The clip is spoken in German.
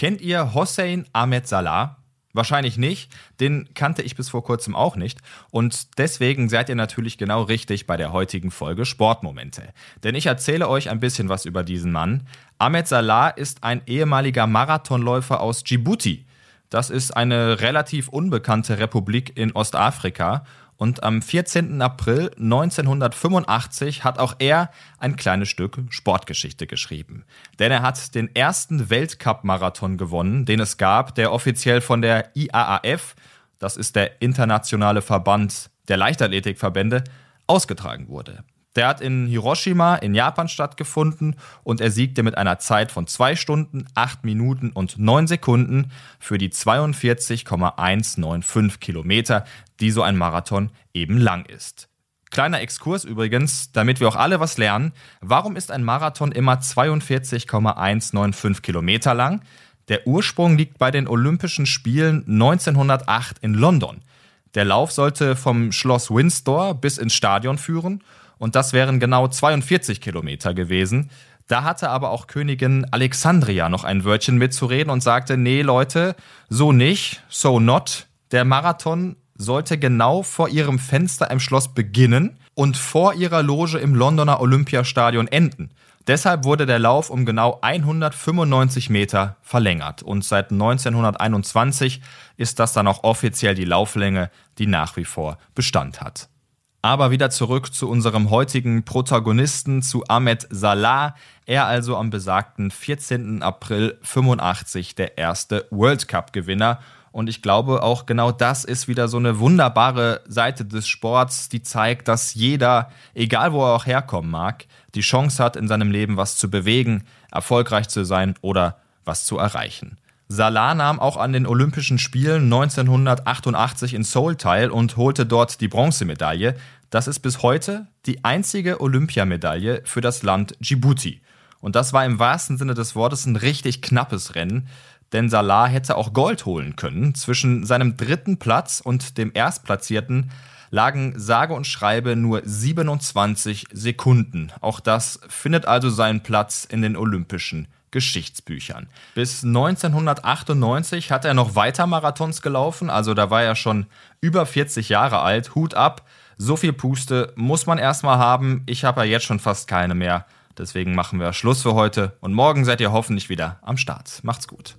Kennt ihr Hossein Ahmed Salah? Wahrscheinlich nicht, den kannte ich bis vor kurzem auch nicht und deswegen seid ihr natürlich genau richtig bei der heutigen Folge Sportmomente. Denn ich erzähle euch ein bisschen was über diesen Mann. Ahmed Salah ist ein ehemaliger Marathonläufer aus Djibouti. Das ist eine relativ unbekannte Republik in Ostafrika und am 14. April 1985 hat auch er ein kleines Stück Sportgeschichte geschrieben. Denn er hat den ersten Weltcup-Marathon gewonnen, den es gab, der offiziell von der IAAF, das ist der internationale Verband der Leichtathletikverbände, ausgetragen wurde. Der hat in Hiroshima in Japan stattgefunden und er siegte mit einer Zeit von 2 Stunden, 8 Minuten und 9 Sekunden für die 42,195 Kilometer, die so ein Marathon eben lang ist. Kleiner Exkurs übrigens, damit wir auch alle was lernen. Warum ist ein Marathon immer 42,195 Kilometer lang? Der Ursprung liegt bei den Olympischen Spielen 1908 in London. Der Lauf sollte vom Schloss Windsor bis ins Stadion führen und das wären genau 42 Kilometer gewesen. Da hatte aber auch Königin Alexandria noch ein Wörtchen mitzureden und sagte, nee Leute, so nicht, so not. Der Marathon sollte genau vor ihrem Fenster im Schloss beginnen und vor ihrer Loge im Londoner Olympiastadion enden. Deshalb wurde der Lauf um genau 195 Meter verlängert und seit 1921 ist das dann auch offiziell die Lauflänge, die nach wie vor Bestand hat. Aber wieder zurück zu unserem heutigen Protagonisten, zu Ahmed Salah. Er also am besagten 14. April 85 der erste World Cup-Gewinner. Und ich glaube, auch genau das ist wieder so eine wunderbare Seite des Sports, die zeigt, dass jeder, egal wo er auch herkommen mag, die Chance hat, in seinem Leben was zu bewegen, erfolgreich zu sein oder was zu erreichen. Salah nahm auch an den Olympischen Spielen 1988 in Seoul teil und holte dort die Bronzemedaille. Das ist bis heute die einzige Olympiamedaille für das Land Djibouti. Und das war im wahrsten Sinne des Wortes ein richtig knappes Rennen, denn Salah hätte auch Gold holen können. Zwischen seinem dritten Platz und dem Erstplatzierten lagen sage und schreibe nur 27 Sekunden. Auch das findet also seinen Platz in den Olympischen Geschichtsbüchern. Bis 1998 hat er noch weiter Marathons gelaufen, also da war er schon über 40 Jahre alt. Hut ab, so viel Puste muss man erstmal haben. Ich habe ja jetzt schon fast keine mehr. Deswegen machen wir Schluss für heute und morgen seid ihr hoffentlich wieder am Start. Macht's gut.